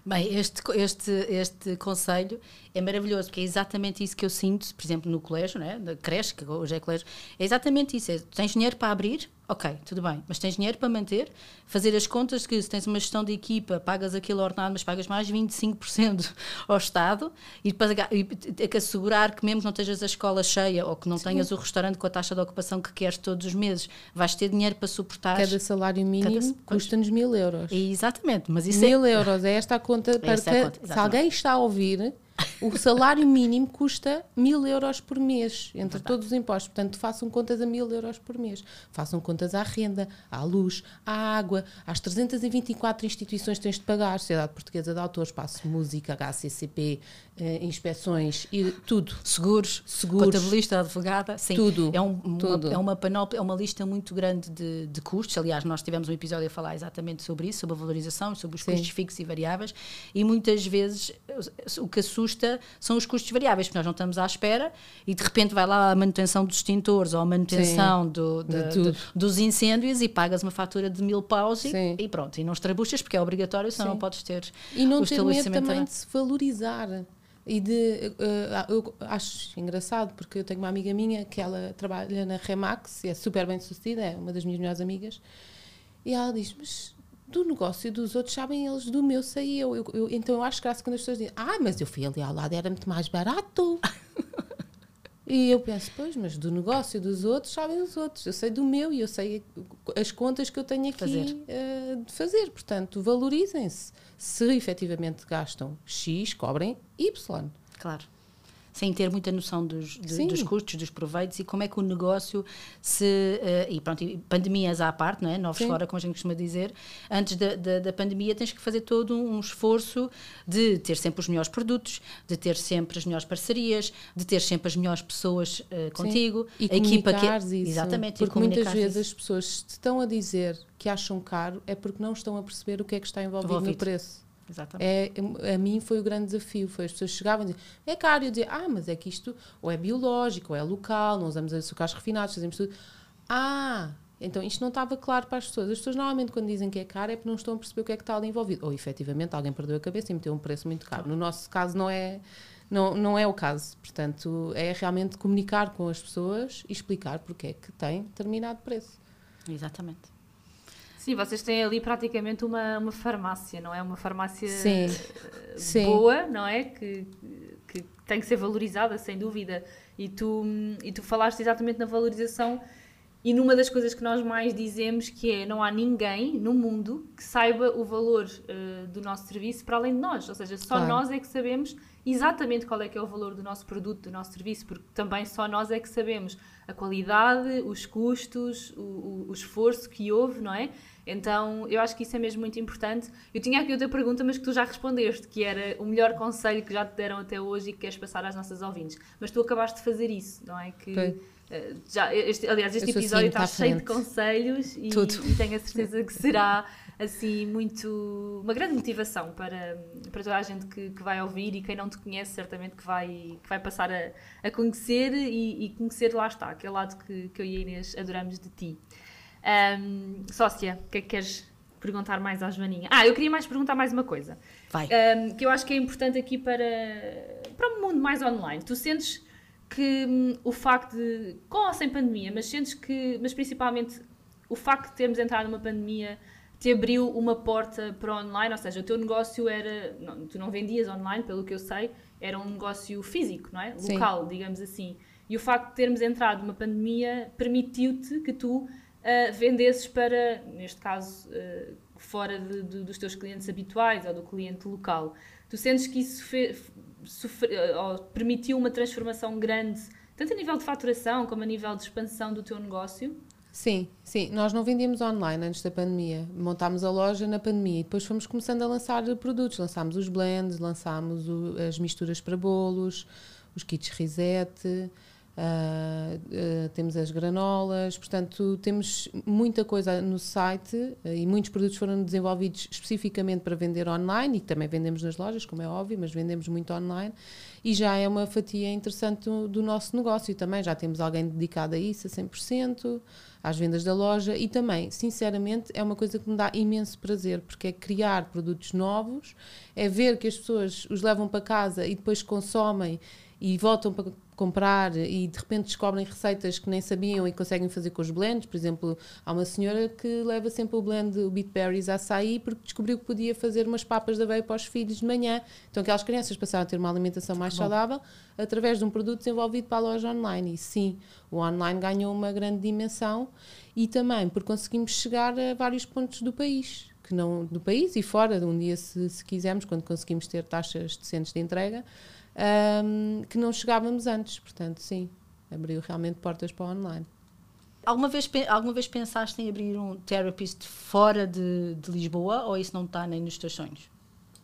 B: Bem, este, este, este conselho é maravilhoso, porque é exatamente isso que eu sinto, por exemplo, no colégio, né? da creche, que hoje é colégio, é exatamente isso. É, tens dinheiro para abrir, ok, tudo bem, mas tens dinheiro para manter, fazer as contas que se tens uma gestão de equipa, pagas aquele ordenado, mas pagas mais 25% [LAUGHS] ao Estado e, e ter que assegurar que mesmo que não estejas a escola cheia ou que não Sim. tenhas o restaurante com a taxa de ocupação que queres todos os meses, vais ter dinheiro para suportar.
A: Cada salário mínimo custa-nos mil euros.
B: É, exatamente, mas isso
A: mil
B: é...
A: euros, é esta a conta para que, a conta, se alguém está a ouvir o salário mínimo custa mil euros por mês, entre Verdade. todos os impostos. Portanto, façam contas a mil euros por mês. Façam contas à renda, à luz, à água, às 324 instituições que tens de pagar, Sociedade Portuguesa de Autores, Espaço Música, HCCP, eh, inspeções e tudo.
B: Seguros, Seguros, contabilista, advogada, sim.
A: Tudo.
B: É, um, tudo. Uma, é uma panóplia, é uma lista muito grande de, de custos. Aliás, nós tivemos um episódio a falar exatamente sobre isso, sobre a valorização, sobre os sim. custos fixos e variáveis. E muitas vezes o que assusta são os custos variáveis, porque nós não estamos à espera e de repente vai lá a manutenção dos extintores ou a manutenção do, de, de, dos incêndios e pagas uma fatura de mil paus e, e, pronto. E não estrabuchas porque é obrigatório, senão sim. não podes ter.
A: E não ter medo também de se valorizar. E de, uh, eu acho engraçado porque eu tenho uma amiga minha que ela trabalha na Remax e é super bem sucedida, é uma das minhas melhores amigas. E ela diz: Mas do negócio dos outros sabem eles, do meu sei eu. eu, eu então eu acho graça quando as pessoas dizem: Ah, mas eu fui ali ao lado, era muito mais barato. e eu penso: Pois, mas do negócio dos outros sabem os outros. Eu sei do meu e eu sei as contas que eu tenho aqui fazer. Uh, de fazer. Portanto, valorizem-se se efetivamente gastam X, cobrem Y.
B: Claro. Sem ter muita noção dos, de, dos custos, dos proveitos e como é que o negócio se. Uh, e pronto, e pandemias à parte, não é? Novos Sim. fora, como a gente costuma dizer. Antes da, da, da, pandemia, tens que fazer todo um esforço de ter sempre os melhores produtos, de ter sempre as melhores parcerias, de ter sempre as melhores pessoas uh, contigo.
A: E a equipa que. Isso. Exatamente, porque muitas vezes isso. as pessoas estão a dizer que acham caro é porque não estão a perceber o que é que está envolvido, envolvido. no preço. Exatamente. É, a mim foi o grande desafio. Foi as pessoas chegavam e diziam, é caro. Eu dizia, ah, mas é que isto ou é biológico, ou é local, não usamos açúcares refinados, fazemos tudo. Ah, então isto não estava claro para as pessoas. As pessoas normalmente quando dizem que é caro é porque não estão a perceber o que é que está ali envolvido. Ou efetivamente alguém perdeu a cabeça e meteu um preço muito caro. No nosso caso não é, não, não é o caso. Portanto, é realmente comunicar com as pessoas e explicar porque é que tem determinado preço.
B: Exatamente.
C: Sim, vocês têm ali praticamente uma, uma farmácia, não é? Uma farmácia Sim. Sim. boa, não é? Que, que tem que ser valorizada, sem dúvida. E tu, e tu falaste exatamente na valorização e numa das coisas que nós mais dizemos que é não há ninguém no mundo que saiba o valor uh, do nosso serviço para além de nós, ou seja, só claro. nós é que sabemos exatamente qual é que é o valor do nosso produto, do nosso serviço, porque também só nós é que sabemos a qualidade, os custos, o, o, o esforço que houve, não é? Então, eu acho que isso é mesmo muito importante. Eu tinha aqui outra pergunta, mas que tu já respondeste, que era o melhor conselho que já te deram até hoje e que queres passar às nossas ouvintes. Mas tu acabaste de fazer isso, não é? Que, uh, já, este, aliás, este episódio assim, está cheio de conselhos e, e, tenho a certeza que será assim muito uma grande motivação para, para toda a gente que, que vai ouvir e quem não te conhece certamente que vai, que vai passar a, a conhecer e, e conhecer lá está, aquele lado que, que eu e a Inês adoramos de ti. Um, sócia, o que é que queres perguntar mais à Joaninha? Ah, eu queria mais perguntar mais uma coisa.
B: Vai.
C: Um, que eu acho que é importante aqui para, para um mundo mais online. Tu sentes que hum, o facto de, com ou sem pandemia, mas sentes que, mas principalmente o facto de termos entrado numa pandemia te abriu uma porta para online, ou seja, o teu negócio era, não, tu não vendias online, pelo que eu sei, era um negócio físico, não é? Local, Sim. digamos assim. E o facto de termos entrado numa pandemia permitiu-te que tu uh, vendesses para, neste caso, uh, fora de, de, dos teus clientes habituais ou do cliente local. Tu sentes que isso sofre, uh, permitiu uma transformação grande, tanto a nível de faturação como a nível de expansão do teu negócio?
A: Sim, sim. Nós não vendíamos online antes da pandemia. Montámos a loja na pandemia e depois fomos começando a lançar produtos. Lançámos os blends, lançámos o, as misturas para bolos, os kits risete. Uh, uh, temos as granolas, portanto, temos muita coisa no site uh, e muitos produtos foram desenvolvidos especificamente para vender online e também vendemos nas lojas, como é óbvio, mas vendemos muito online e já é uma fatia interessante do, do nosso negócio também. Já temos alguém dedicado a isso a 100%, às vendas da loja e também, sinceramente, é uma coisa que me dá imenso prazer porque é criar produtos novos, é ver que as pessoas os levam para casa e depois consomem e voltam para comprar e de repente descobrem receitas que nem sabiam e conseguem fazer com os blends. Por exemplo, há uma senhora que leva sempre o blend o Beat Berries a açaí porque descobriu que podia fazer umas papas de aveia para os filhos de manhã. Então aquelas crianças passaram a ter uma alimentação mais Bom. saudável através de um produto desenvolvido para a loja online. E sim, o online ganhou uma grande dimensão e também porque conseguimos chegar a vários pontos do país que não do país e fora, um dia se, se quisermos, quando conseguimos ter taxas decentes de entrega, um, que não chegávamos antes. Portanto, sim, abriu realmente portas para o online.
B: Alguma vez, alguma vez pensaste em abrir um therapist fora de, de Lisboa ou isso não está nem nos teus sonhos?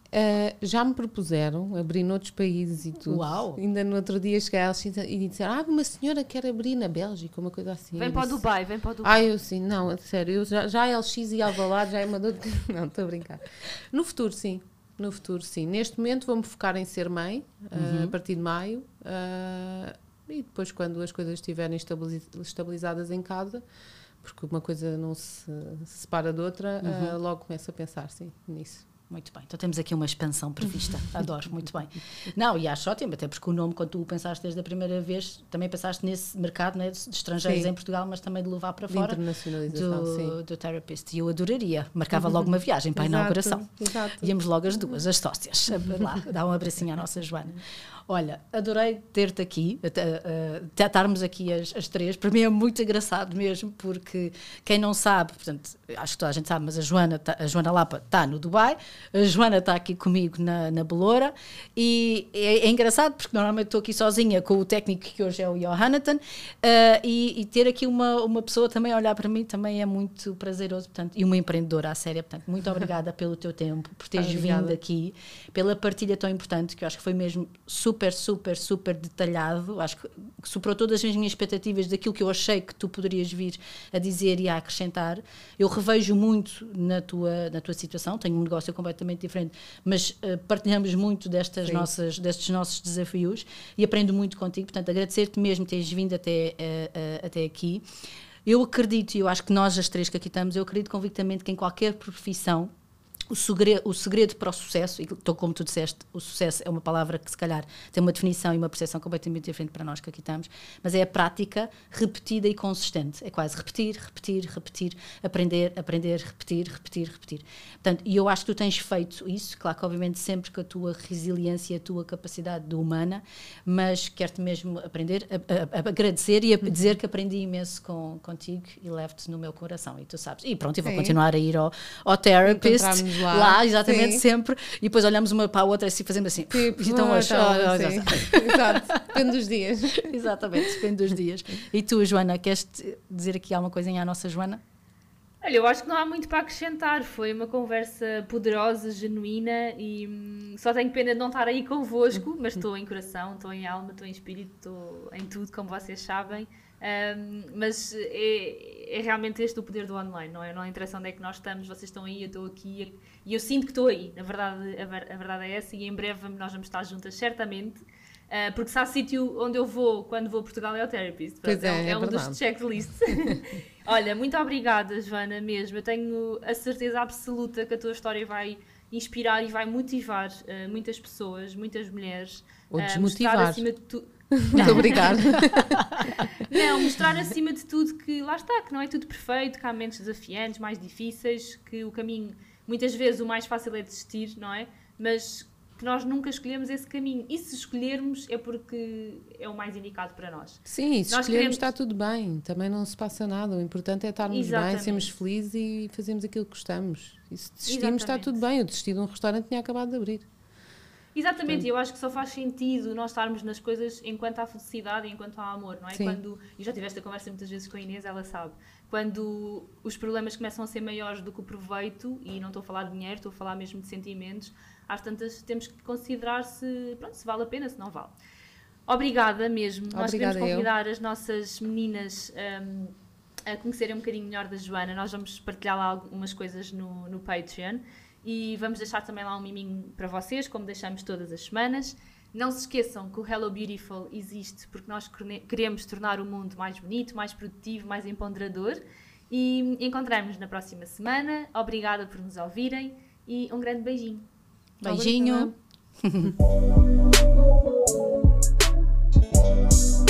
A: Uh, já me propuseram abrir noutros países e tudo.
B: Uau!
A: Ainda no outro dia cheguei a e disseram: Ah, uma senhora quer abrir na Bélgica, uma coisa assim.
C: Vem para o Dubai, vem para o Dubai.
A: Ah, eu sim, não, sério, eu já, já LX e Alvalade já é uma dor de. [LAUGHS] Não, estou a brincar. No futuro, sim. No futuro, sim. Neste momento vou-me focar em ser mãe, uhum. uh, a partir de maio. Uh, e depois, quando as coisas estiverem estabilizadas em casa, porque uma coisa não se, se separa de outra, uhum. uh, logo começo a pensar, sim, nisso.
B: Muito bem, então temos aqui uma expansão prevista. [LAUGHS] Adoro, muito bem. Não, e acho ótimo, até porque o nome, quando tu o pensaste desde a primeira vez, também pensaste nesse mercado né, de estrangeiros sim. em Portugal, mas também de levar para de fora
A: internacionalização,
B: do,
A: sim.
B: do therapist. E eu adoraria, marcava logo uma viagem para a inauguração.
A: Exato.
B: Íamos logo as duas, as sócias, [LAUGHS] lá, dar um abracinho à nossa Joana. Olha, adorei ter-te aqui, uh, estarmos aqui as, as, três. Para mim é muito engraçado mesmo, porque quem não sabe, portanto, acho que toda a gente sabe, mas a Joana, tá, a Joana Lapa está no Dubai, A Joana está aqui comigo na, na Beloura e é, é engraçado porque normalmente estou aqui sozinha com o técnico que hoje é o Johannatan uh, e, e, ter aqui uma, uma pessoa também a olhar para mim também é muito prazeroso portanto, e uma empreendedora à séria. Portanto, muito obrigada pelo teu tempo, por teres obrigada. vindo aqui, pela partilha tão importante que eu acho que foi mesmo super, super, super detalhado. Acho que superou todas as minhas expectativas daquilo que eu achei que tu poderias vir a dizer e a acrescentar. Eu revejo muito na tua, na tua situação, tenho um negócio completamente diferente, mas uh, partilhamos muito destas nossas, destes nossos desafios e aprendo muito contigo. Portanto, agradecer-te mesmo teres vindo até, uh, uh, até aqui. Eu acredito, e eu acho que nós as três que aqui estamos, eu acredito convictamente que em qualquer profissão o segredo, o segredo para o sucesso, e como tu disseste, o sucesso é uma palavra que se calhar tem uma definição e uma percepção completamente diferente para nós que aqui estamos, mas é a prática repetida e consistente. É quase repetir, repetir, repetir, aprender, aprender, repetir, repetir, repetir. Portanto, e eu acho que tu tens feito isso, claro que obviamente sempre com a tua resiliência e a tua capacidade humana, mas quero-te mesmo aprender, a, a, a agradecer e a uhum. dizer que aprendi imenso com, contigo e levo-te no meu coração, e tu sabes. E pronto, e vou Sim. continuar a ir ao, ao therapist lá. Lá, exatamente, sim. sempre. E depois olhamos uma para a outra assim, fazendo assim.
A: Tipo, [LAUGHS] então, hoje. Oh, oh, Exato, depende dos dias. [LAUGHS]
B: exatamente, depende dos dias. E tu, Joana, queres dizer aqui alguma coisinha à nossa Joana?
C: Olha, eu acho que não há muito para acrescentar. Foi uma conversa poderosa, genuína e hum, só tenho pena de não estar aí convosco, mas estou em coração, estou em alma, estou em espírito, estou em tudo, como vocês sabem. Um, mas é, é, realmente este o poder do online, não é? Não interessa onde é que nós estamos, vocês estão aí, eu estou aqui e eu sinto que estou aí. Na verdade, a, a, verdade é essa e em breve nós vamos estar juntas, certamente. Uh, porque se há sítio onde eu vou quando vou a Portugal é o Therapist.
A: Pois é, é,
C: é,
A: é um
C: dos checklists. [LAUGHS] Olha, muito obrigada, Joana, mesmo. Eu tenho a certeza absoluta que a tua história vai inspirar e vai motivar uh, muitas pessoas, muitas mulheres.
A: Ou desmotivar.
C: Uh, acima de tudo
A: muito obrigada. [LAUGHS]
C: não, mostrar acima de tudo que lá está, que não é tudo perfeito, que há momentos desafiantes, mais difíceis, que o caminho, muitas vezes o mais fácil é desistir, não é? Mas que nós nunca escolhemos esse caminho. E se escolhermos é porque é o mais indicado para nós.
A: Sim, se nós escolhermos queremos... está tudo bem, também não se passa nada. O importante é estarmos Exatamente. bem, sermos felizes e fazermos aquilo que gostamos. E se desistirmos está tudo bem. Eu desisti de um restaurante tinha acabado de abrir.
C: Exatamente, e eu acho que só faz sentido nós estarmos nas coisas enquanto há felicidade e enquanto há amor, não é? Sim. Quando, e já tiveste a conversa muitas vezes com a Inês, ela sabe, quando os problemas começam a ser maiores do que o proveito, e não estou a falar de dinheiro, estou a falar mesmo de sentimentos, às tantas temos que considerar se, pronto, se vale a pena, se não vale. Obrigada mesmo. Obrigada Nós queremos convidar eu. as nossas meninas um, a conhecerem um bocadinho melhor da Joana. Nós vamos partilhar lá algumas coisas no, no Patreon. E vamos deixar também lá um miminho para vocês, como deixamos todas as semanas. Não se esqueçam que o Hello Beautiful existe porque nós queremos tornar o mundo mais bonito, mais produtivo, mais empoderador. E encontramos na próxima semana. Obrigada por nos ouvirem e um grande beijinho.
B: Beijinho. [LAUGHS]